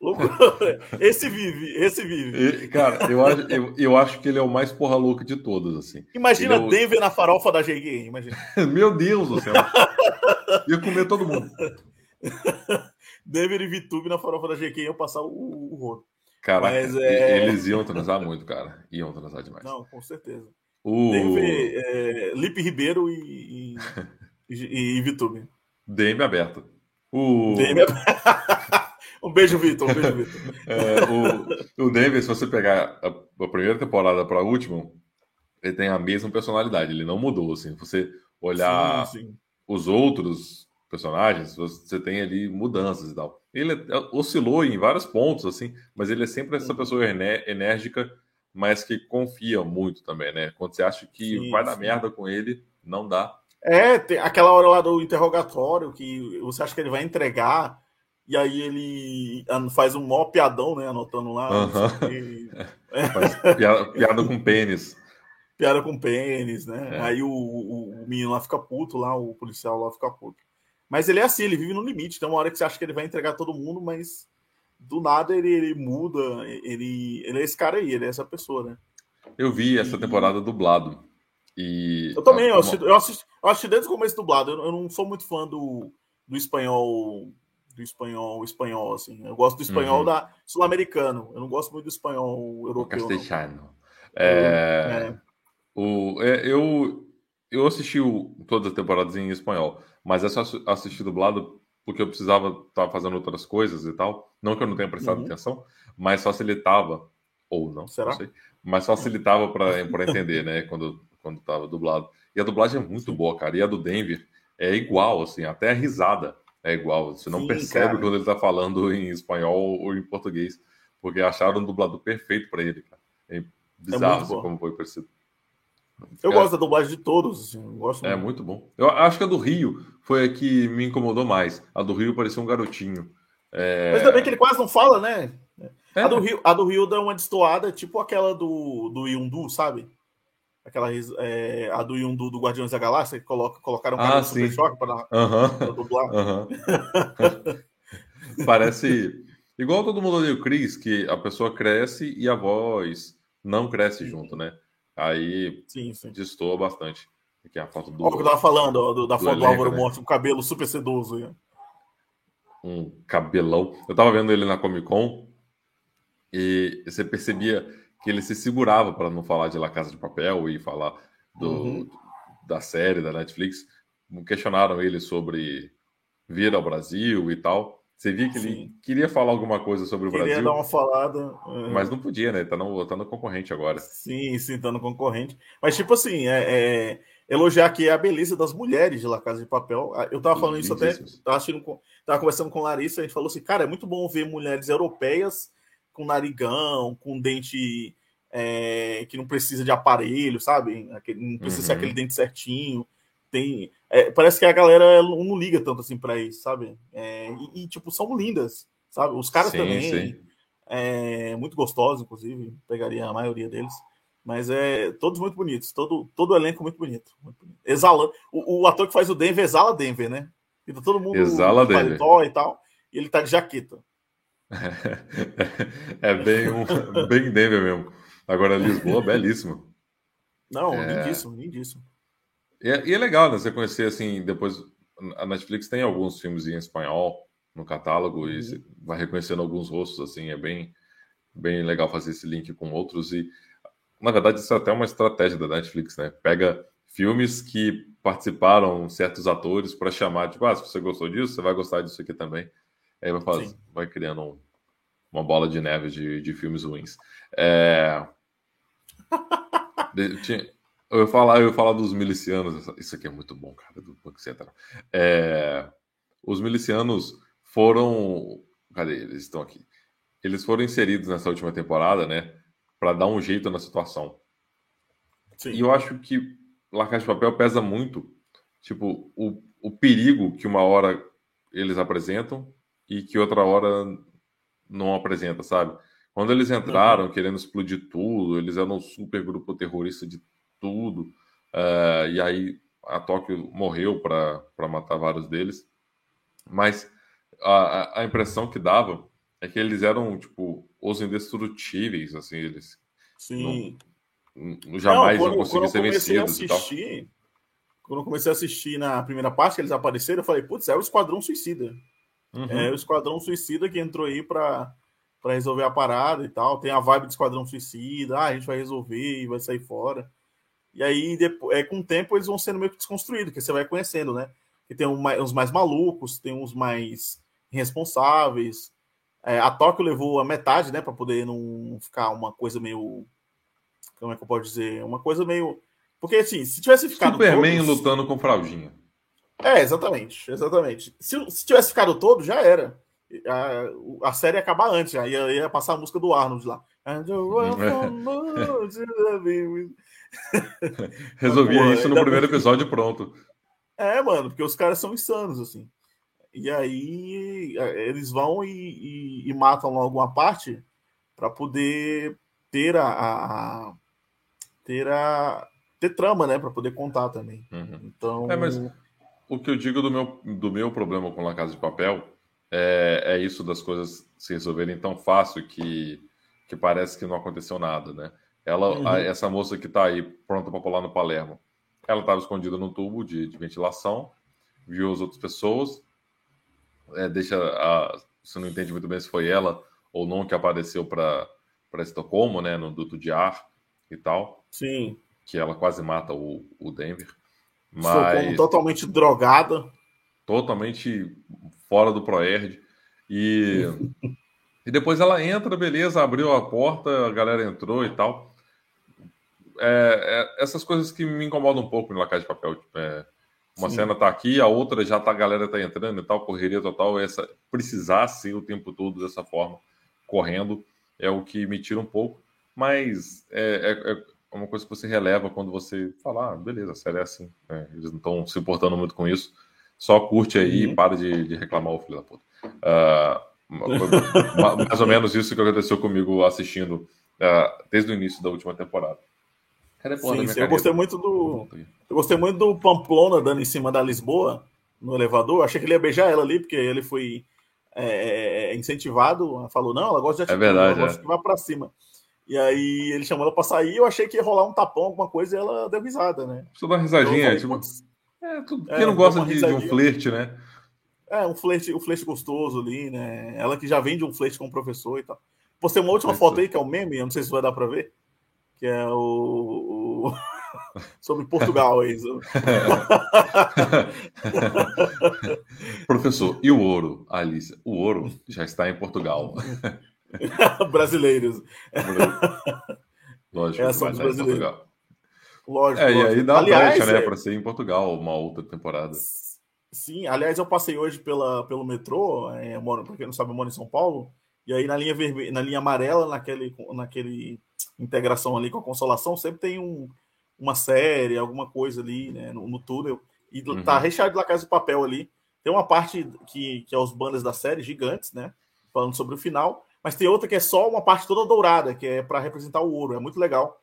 loucura. loucura. Esse vive, esse vive. E, cara, eu acho, eu, eu acho que ele é o mais porra louca de todos, assim. Imagina é o... Denver na farofa da GG, imagina. Meu Deus do céu. Ia comer todo mundo. Denver e Vitube na farofa da GQ iam passar o, o rodo. Cara, é... eles iam transar muito, cara. Iam transar demais. Não, com certeza. O... Denver, é, Lipe Ribeiro e, e, e, e Vitube. Denver aberto. O... Um beijo, Vitor. Um beijo, Vitor. É, o, o Denver, se você pegar a, a primeira temporada para a última, ele tem a mesma personalidade. Ele não mudou. Assim. Se você olhar sim, sim. os outros personagens, você tem ali mudanças e tal. Ele é, oscilou em vários pontos, assim, mas ele é sempre essa uhum. pessoa enérgica, mas que confia muito também, né? Quando você acha que sim, vai dar merda com ele, não dá. É, tem aquela hora lá do interrogatório que você acha que ele vai entregar, e aí ele faz um mó piadão, né? Anotando lá. Uhum. E... piada, piada com pênis piada com pênis, né? É. Aí o, o, o, menino lá fica puto, lá, o policial lá fica puto. Mas ele é assim, ele vive no limite. Tem uma hora que você acha que ele vai entregar todo mundo, mas do nada ele, ele muda. Ele, ele é esse cara aí, ele é essa pessoa, né? Eu vi essa temporada dublado. E... Eu também, eu assisti, eu assisti, eu assisti desde o começo dublado. Eu, eu não sou muito fã do, do espanhol do espanhol espanhol, assim. Eu gosto do espanhol uhum. da sul-americano. Eu não gosto muito do espanhol europeu. O castelhano. É, é. O, é, eu, eu assisti o, todas as temporadas em espanhol. Mas é só assistir dublado porque eu precisava estar tá fazendo outras coisas e tal. Não que eu não tenha prestado uhum. atenção, mas facilitava, ou não, Será? não sei, mas facilitava para entender, né, quando, quando tava dublado. E a dublagem é muito boa, cara. E a do Denver é igual, assim, até a risada é igual. Você não Sim, percebe cara. quando ele tá falando em espanhol ou em português, porque acharam um dublador perfeito para ele, cara. É bizarro é assim, como foi parecido. Eu é. gosto da dublagem de todos, assim, gosto É muito. muito bom. Eu acho que a do Rio foi a que me incomodou mais. A do Rio parecia um garotinho. É... Mas também que ele quase não fala, né? É. A, do Rio, a do Rio dá uma destoada, tipo aquela do, do Yundu, sabe? Aquela é, a do Yundu do Guardiões da Galáxia, que coloca, colocaram um ah, Super Choque para uhum. dublar. Uhum. Parece igual todo mundo ali, o Chris, que a pessoa cresce e a voz não cresce junto, né? Aí sim, sim. destoa bastante. Aqui é a foto do. Olha o que eu tava falando, ó, do, da do foto elenco, do Álvaro né? Monte, um cabelo super sedoso. Aí. Um cabelão. Eu tava vendo ele na Comic Con e você percebia que ele se segurava para não falar de La Casa de Papel e falar do, uhum. da série da Netflix. Questionaram ele sobre vir ao Brasil e tal. Você via que Sim. ele queria falar alguma coisa sobre o queria Brasil. Queria dar uma falada. É... Mas não podia, né? Tá no, tá no concorrente agora. Sim, sim, tá no concorrente. Mas, tipo assim, é, é, elogiar aqui a beleza das mulheres de La Casa de Papel. Ah, eu tava falando isso até. Tava, assistindo, tava conversando com Larissa, a gente falou assim, cara, é muito bom ver mulheres europeias com narigão, com dente é, que não precisa de aparelho, sabe? Não precisa uhum. ser aquele dente certinho tem. É, parece que a galera não liga tanto assim para isso, sabe? É, e, e, tipo, são lindas, sabe? Os caras sim, também. Sim. É, muito gostosos, inclusive, pegaria a maioria deles. Mas é todos muito bonitos, todo, todo o elenco muito bonito. Muito bonito. O, o, ator que faz o Denver exala Denver, né? Então todo mundo exala de paletó e tal, e ele tá de jaqueta. é bem um bem Denver mesmo. Agora Lisboa, belíssimo. Não, é... lindíssimo, lindíssimo. E é, e é legal, né? Você conhecer assim, depois. A Netflix tem alguns filmes em espanhol no catálogo uhum. e você vai reconhecendo alguns rostos, assim, é bem, bem legal fazer esse link com outros. E, na verdade, isso é até uma estratégia da Netflix, né? Pega filmes que participaram certos atores para chamar, tipo, ah, se você gostou disso, você vai gostar disso aqui também. Aí vai, fazer, vai criando um, uma bola de neve de, de filmes ruins. É... Eu ia, falar, eu ia falar dos milicianos. Isso aqui é muito bom, cara, do Banco Central. É... Os milicianos foram. Cadê eles? Estão aqui. Eles foram inseridos nessa última temporada, né? Para dar um jeito na situação. Sim. E eu acho que La Casa de Papel pesa muito, tipo, o, o perigo que uma hora eles apresentam e que outra hora não apresenta, sabe? Quando eles entraram uhum. querendo explodir tudo, eles eram um super grupo terrorista de tudo, uh, e aí a Tóquio morreu para matar vários deles. Mas a, a impressão que dava é que eles eram, tipo, os indestrutíveis, assim, eles. Sim. Não, jamais não, quando, conseguiam ser vencidos assistir, e tal. Quando eu comecei a assistir na primeira parte que eles apareceram, eu falei, putz, é o Esquadrão Suicida. Uhum. É o Esquadrão Suicida que entrou aí para para resolver a parada e tal. Tem a vibe do Esquadrão Suicida, ah, a gente vai resolver e vai sair fora. E aí, depois, é, com o tempo, eles vão sendo meio que desconstruídos, que você vai conhecendo, né? Que tem uns mais malucos, tem uns mais irresponsáveis. É, a Tóquio levou a metade, né, para poder não ficar uma coisa meio. Como é que eu posso dizer? Uma coisa meio. Porque assim, se tivesse ficado. Superman todos... lutando com fraldinha. É, exatamente, exatamente. Se, se tivesse ficado todo, já era. A, a série ia acabar antes, aí ia, ia, passar a música do Arnold lá. Resolvia isso no primeiro episódio pronto. É, mano, porque os caras são insanos, assim. E aí é, eles vão e, e, e matam alguma parte para poder ter a, a, ter a ter trama, né, para poder contar também. Uhum. Então, é, mas o que eu digo do meu do meu problema com a Casa de Papel é, é isso das coisas se resolverem tão fácil que que parece que não aconteceu nada, né? Ela, uhum. a, essa moça que está aí pronta para pular no Palermo, ela estava escondida num tubo de, de, ventilação, viu as outras pessoas, é, deixa a, você não entende muito bem se foi ela ou não que apareceu para Estocolmo, né, no duto de ar e tal. Sim. Que ela quase mata o, o Denver. Mas totalmente drogada. Totalmente fora do Proerd. E, e depois ela entra, beleza, abriu a porta, a galera entrou e tal. É, é, essas coisas que me incomodam um pouco no La de Papel. Tipo, é, uma Sim. cena tá aqui, a outra já tá, a galera tá entrando e tal, correria total. Essa, precisar ser o tempo todo dessa forma, correndo, é o que me tira um pouco. Mas é, é, é uma coisa que você releva quando você fala, ah, beleza, a série é assim. Eles não estão se importando muito com isso. Só curte aí uhum. e para de, de, reclamar o filho da puta. Uh, mais ou menos isso que aconteceu comigo assistindo uh, desde o início da última temporada. Cadê sim, sim. Eu gostei muito do. Eu gostei muito do Pamplona dando em cima da Lisboa no elevador. Achei que ele ia beijar ela ali, porque ele foi é, é incentivado. Falou, não, ela gosta de atitude, é verdade, ela gosta é. que vá pra cima. E aí ele chamou ela pra sair, eu achei que ia rolar um tapão, alguma coisa, e ela deu risada, né? Só dar risadinha, falei, tipo. É, é, quem não gosta de, de, um flerte, né? É, um flerte, um flerte gostoso ali, né? Ela que já vem de um flerte com o professor e tal. Postei uma última foto aí, que é o um meme, eu não sei se vai dar pra ver que é o, sobre Portugal aí. Professor, e o ouro, Alice? O ouro já está em Portugal. Brasileiros. Lógico, é, são brasileiros. Lógico. É, lógico. e aí dá aliás, brecha, né, é... para ser em Portugal uma outra temporada. Sim, aliás, eu passei hoje pela, pelo metrô, é, moro, pra quem não sabe, eu moro em São Paulo, e aí na linha vermelha, na linha amarela, naquele, naquele integração ali com a consolação, sempre tem um, uma série, alguma coisa ali né, no, no túnel. E uhum. tá recheado de Casa de Papel ali. Tem uma parte que, que é os banners da série, gigantes, né? Falando sobre o final. Mas tem outra que é só uma parte toda dourada, que é para representar o ouro. É muito legal.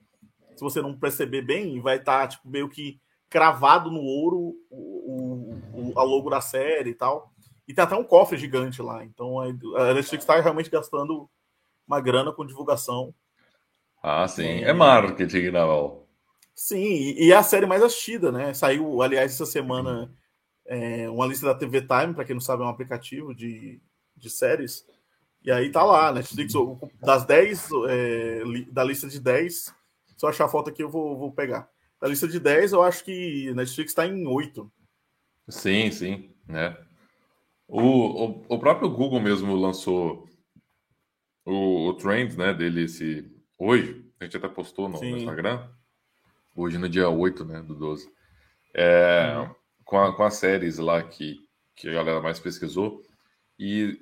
Se você não perceber bem, vai estar tá, tipo, meio que cravado no ouro o, o, o, a logo da série e tal. E tem até um cofre gigante lá. Então a Netflix está realmente gastando uma grana com divulgação ah, sim. É, é marketing, Naval. Sim, e é a série mais assistida, né? Saiu, aliás, essa semana é, uma lista da TV Time, para quem não sabe, é um aplicativo de, de séries. E aí tá lá, Netflix, das 10, é, da lista de 10, se eu achar a foto aqui eu vou, vou pegar. Da lista de 10, eu acho que Netflix está em 8. Sim, sim, né? O, o, o próprio Google mesmo lançou o, o trend né, dele esse, hoje, a gente até postou no, no Instagram, hoje no dia 8 né, do 12, é, com, a, com as séries lá que, que a galera mais pesquisou, e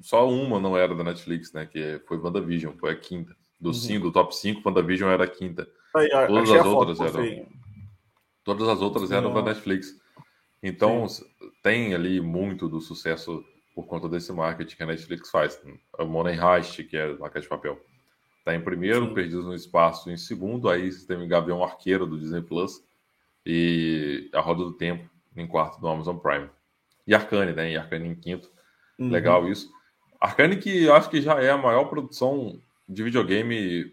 só uma não era da Netflix, né, que foi WandaVision, foi a quinta. Do, uhum. cinco, do top 5, WandaVision era a quinta. Aí, todas as outras eram. Todas as outras eram da Netflix. Então, Sim. tem ali muito do sucesso por conta desse marketing que a Netflix faz. O Money Heist, que é a Casa de Papel, está em primeiro, Sim. Perdidos no Espaço em segundo, aí você tem o Gavião Arqueiro do Disney Plus e A Roda do Tempo em quarto do Amazon Prime. E Arcane, né? E Arcane em quinto. Uhum. Legal isso. Arcane que eu acho que já é a maior produção de videogame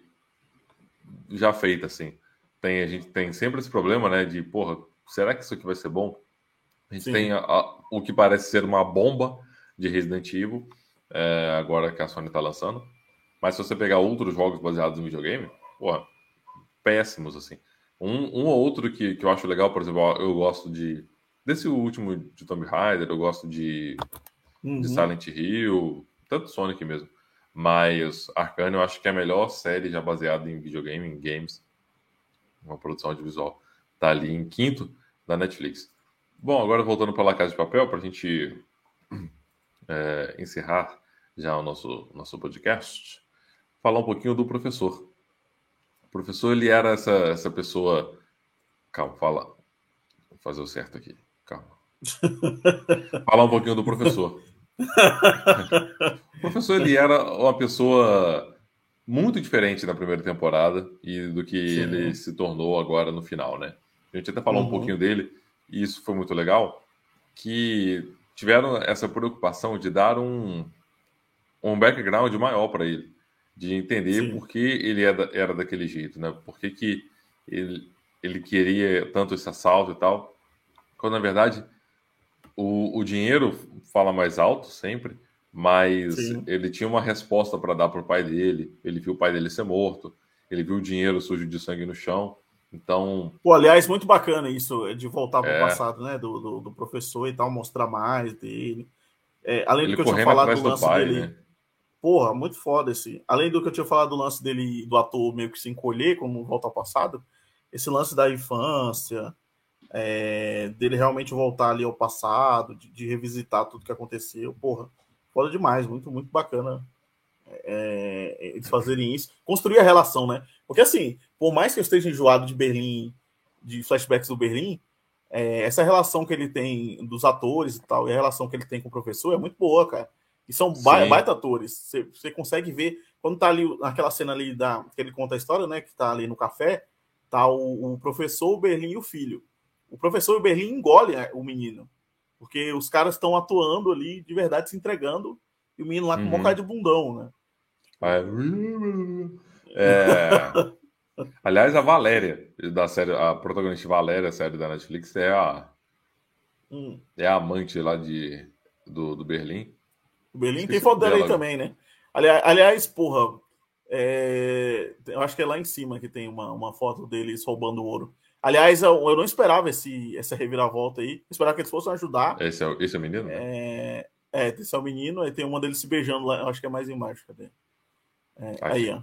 já feita, assim. Tem, a gente tem sempre esse problema, né? De, porra, será que isso aqui vai ser bom? A gente Sim. tem a, a, o que parece ser uma bomba de Resident Evil, é, agora que a Sony está lançando. Mas se você pegar outros jogos baseados em videogame, porra, péssimos, assim. Um, um ou outro que, que eu acho legal, por exemplo, eu gosto de. Desse último de Tomb Raider, eu gosto de, uhum. de Silent Hill, tanto Sonic mesmo. Mas Arcane eu acho que é a melhor série já baseada em videogame, em games, uma produção audiovisual. Tá ali em quinto da Netflix. Bom, agora voltando para La Casa de Papel, para a gente é, encerrar já o nosso, nosso podcast, falar um pouquinho do professor. O professor, ele era essa, essa pessoa... Calma, fala. Vou fazer o certo aqui. Calma. falar um pouquinho do professor. o professor, ele era uma pessoa muito diferente na primeira temporada e do que Sim. ele se tornou agora no final, né? A gente até falou uhum. um pouquinho dele, e isso foi muito legal, que tiveram essa preocupação de dar um, um background maior para ele, de entender Sim. por que ele era, era daquele jeito, né? Por que, que ele, ele queria tanto esse assalto e tal, quando na verdade o, o dinheiro fala mais alto sempre, mas Sim. ele tinha uma resposta para dar para o pai dele. Ele viu o pai dele ser morto, ele viu o dinheiro sujo de sangue no chão. Então. Pô, aliás, muito bacana isso de voltar para o é... passado, né? Do, do, do, professor e tal, mostrar mais dele. É, além do que eu tinha falado do lance do pai, dele. Né? Porra, muito foda esse. Além do que eu tinha falado do lance dele, do ator meio que se encolher, como volta ao passado, esse lance da infância, é, dele realmente voltar ali ao passado, de, de, revisitar tudo que aconteceu, porra, foda demais, muito, muito bacana é, eles fazerem isso, construir a relação, né? Porque assim, por mais que eu esteja enjoado de Berlim, de flashbacks do Berlim, é, essa relação que ele tem dos atores e tal, e a relação que ele tem com o professor é muito boa, cara. E são ba baita atores. Você, você consegue ver, quando tá ali naquela cena ali da, que ele conta a história, né? Que tá ali no café, tá o, o professor, o Berlim e o filho o professor Berlim engole né, o menino, porque os caras estão atuando ali, de verdade, se entregando, e o menino lá com uhum. um bocado de bundão, né? É... Aliás, a Valéria, da série, a protagonista Valéria, a série da Netflix, é a, hum. é a amante lá de, do, do Berlim. O Berlim tem foto dela aí também, né? Aliás, aliás porra, é... eu acho que é lá em cima que tem uma, uma foto deles roubando ouro. Aliás, eu, eu não esperava esse, essa reviravolta aí. Eu esperava que eles fossem ajudar. Esse é, esse é o menino? É, é, esse é o menino. Aí tem uma deles se beijando lá. Eu acho que é mais embaixo. Cadê? É, aí, ó.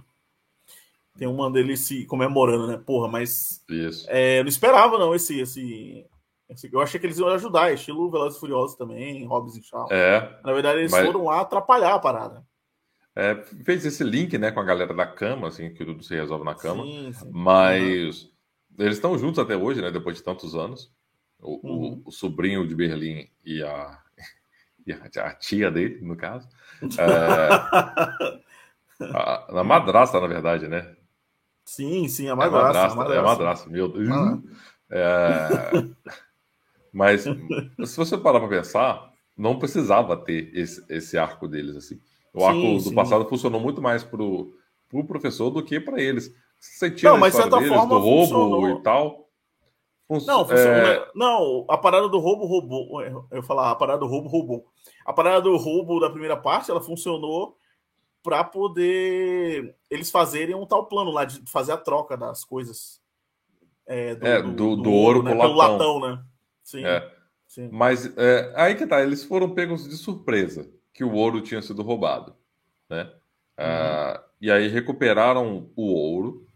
Tem uma deles se comemorando, né? Porra, mas. Isso. É, eu não esperava, não, esse, esse, esse. Eu achei que eles iam ajudar. Estilo Velozes Furiosos também, Hobbs e Shaw. É. Na verdade, eles mas... foram lá atrapalhar a parada. É, fez esse link, né, com a galera da cama, assim, que tudo se resolve na cama. Sim, sim. Mas. Uhum eles estão juntos até hoje, né? Depois de tantos anos. O, uhum. o, o sobrinho de Berlim e a, e a, tia dele, no caso. É, a, a madrasta, na verdade, né? Sim, sim, a madrasta. É a madrasta, é a madrasta meu Deus. Ah. É, mas se você parar para pensar, não precisava ter esse, esse arco deles assim. O arco sim, do sim. passado funcionou muito mais para o pro professor do que para eles. Você tira não, mas certa deles, forma do roubo funcionou. e tal. Não, é... não, a parada do roubo roubou. Eu falar, a parada do roubo roubou. A parada do roubo da primeira parte, ela funcionou para poder eles fazerem um tal plano lá de fazer a troca das coisas. É, do, é, do, do, do ouro, né? pelo latão, né? Sim. É. sim. Mas é, aí que tá, eles foram pegos de surpresa que o ouro tinha sido roubado, né? Uh, e aí recuperaram o ouro,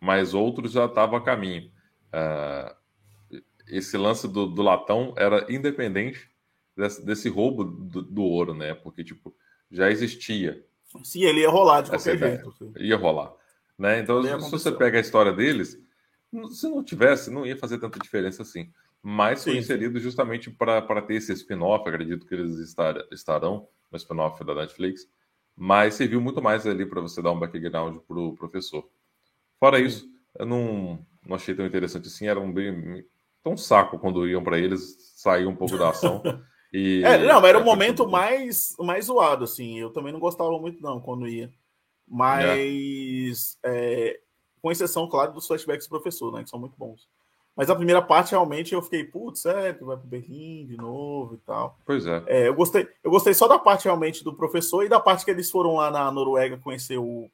mas outros já estavam a caminho. Uh, esse lance do, do, latão era independente desse, desse roubo do, do, ouro, né? Porque, tipo, já existia. Sim, ele ia rolar de qualquer jeito. Ia rolar. Né? Então, se você pega a história deles, se não tivesse, não ia fazer tanta diferença assim. Mas foi sim, inserido sim. justamente para ter esse spin-off, acredito que eles estar, estarão no spin-off da Netflix, mas serviu muito mais ali para você dar um background para o professor. Fora isso, eu não, não achei tão interessante assim, era um bem tão saco quando iam para eles sair um pouco da ação. E, é, não, era o momento mais, mais zoado, assim. Eu também não gostava muito, não, quando ia. Mas, é. É, com exceção, claro, dos flashbacks do professor, né? Que são muito bons. Mas a primeira parte, realmente, eu fiquei, putz, é, vai pro Berlim de novo e tal. Pois é. é. eu, gostei, eu gostei só da parte, realmente, do professor e da parte que eles foram lá na Noruega conhecer o,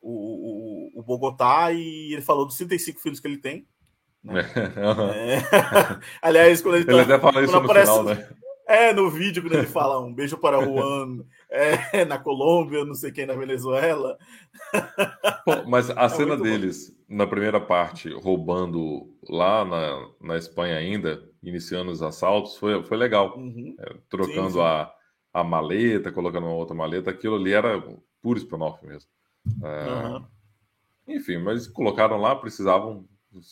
o, o, o Bogotá e ele falou dos 35 filhos que ele tem. Né? uhum. é. Aliás, quando ele, ele tá, até fala isso no aparece, final, né? É, no vídeo, quando ele fala um beijo para Juan é, na Colômbia, não sei quem na Venezuela. Pô, mas a é cena deles, bom. na primeira parte, roubando lá na, na Espanha ainda, iniciando os assaltos, foi, foi legal. Uhum. É, trocando sim, sim. A, a maleta, colocando uma outra maleta, aquilo ali era puro spin-off mesmo. É, uhum. Enfim, mas colocaram lá, precisavam,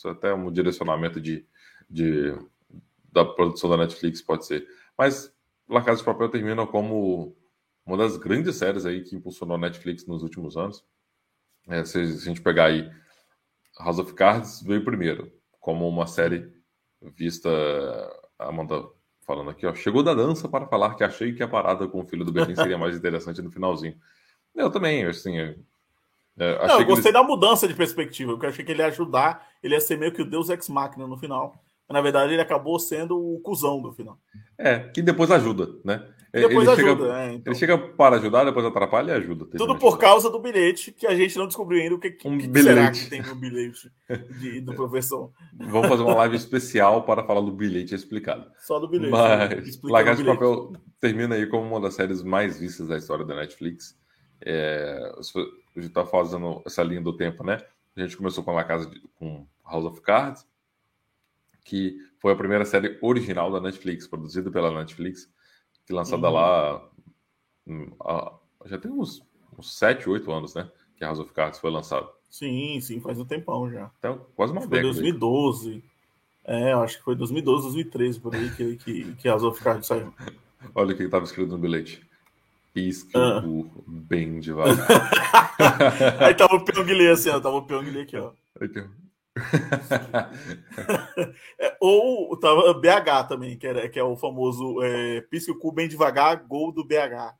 até um direcionamento de, de, da produção da Netflix, pode ser. Mas La Casa de Papel termina como uma das grandes séries aí que impulsionou a Netflix nos últimos anos. É, se a gente pegar aí House of Cards veio primeiro, como uma série vista. Amanda falando aqui, ó. Chegou da dança para falar que achei que a parada com o filho do Berlim seria mais interessante no finalzinho. Eu também, assim. Eu, é, Não, eu gostei eles... da mudança de perspectiva, porque eu achei que ele ia ajudar, ele ia ser meio que o Deus Ex Machina no final na verdade, ele acabou sendo o cuzão do final. É, que depois ajuda, né? Depois ele ajuda, chega, é, então. Ele chega para ajudar, depois atrapalha e ajuda. Tudo por causa do bilhete, que a gente não descobriu ainda o que, um que será que tem no bilhete de, do professor. Vamos fazer uma live especial para falar do bilhete explicado. Só do bilhete. Mas Lagarto de Papel termina aí como uma das séries mais vistas da história da Netflix. É, a gente está fazendo essa linha do tempo, né? A gente começou com a casa de, com House of Cards, que foi a primeira série original da Netflix, produzida pela Netflix, que lançada uhum. lá hum, já tem uns, uns 7, 8 anos, né? Que a House of Cards foi lançado. Sim, sim, faz um tempão já. Então, quase uma década. Foi 2012. Aí. É, acho que foi 2012, 2013, por aí que, que, que a House of Cards saiu. Olha o que estava escrito no bilhete. Pisque ah. o bem devagar. aí tava o Pyongyi assim, ó. Tava o Pyongyi aqui, ó. É, ou tava BH também, que, era, que é o famoso é, pisca o cu bem devagar, gol do BH.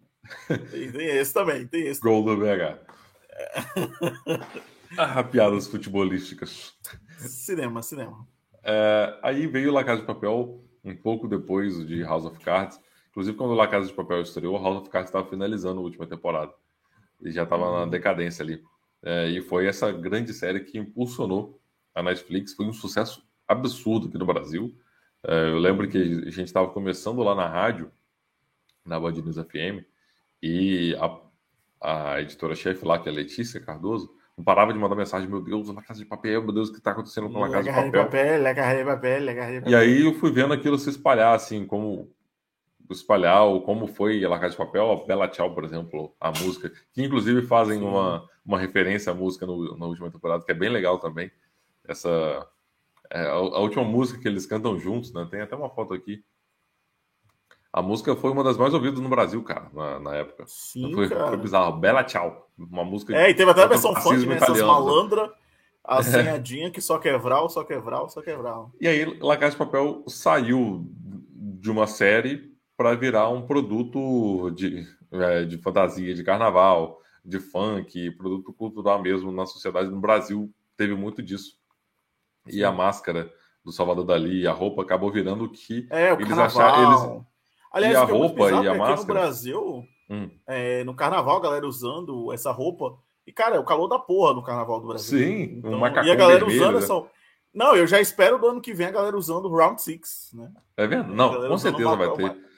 Tem, tem esse também, tem esse. Gol do BH. ah, piadas futebolísticas. Cinema, cinema. É, aí veio La Casa de Papel um pouco depois de House of Cards. Inclusive, quando La Casa de Papel estreou, House of Cards estava finalizando a última temporada. E já estava na uhum. decadência ali. É, e foi essa grande série que impulsionou a Netflix foi um sucesso absurdo aqui no Brasil. É, eu lembro que a gente estava começando lá na rádio, na Band News FM, e a, a editora-chefe lá, que é a Letícia Cardoso, não parava de mandar mensagem, meu Deus, na casa de papel, meu Deus, o que está acontecendo com a casa de papel? De papel, la casa de papel, la casa de papel. E aí eu fui vendo aquilo se espalhar, assim, como espalhar, ou como foi a La Casa de Papel, a Bela Tchau, por exemplo, a música, que inclusive fazem uma, uma referência à música no, na última temporada, que é bem legal também essa é, a, a, última música que eles cantam juntos, né? Tem até uma foto aqui. A música foi uma das mais ouvidas no Brasil, cara, na, na época. Sim, foi, cara. foi bizarro. Bela Tchau. Uma música. É, e teve até a versão funk, né? Essas malandras, assanhadinha que só quebral, só quebral, só quebral. E aí, La Casa de Papel saiu de uma série para virar um produto de, é, de fantasia, de carnaval, de funk, produto cultural mesmo na sociedade. No Brasil teve muito disso e a máscara do Salvador Dali a roupa acabou virando o que é, o eles acharam. Eles... Aliás, e a roupa e a máscara. Aqui no Brasil, hum. é, no carnaval, a galera usando essa roupa. E, cara, é o calor da porra no carnaval do Brasil. Sim, então, um macacão E a galera vermelho, usando né? essa. Não, eu já espero do ano que vem a galera usando o Round Six, né? É vendo? Não, com certeza vai ter.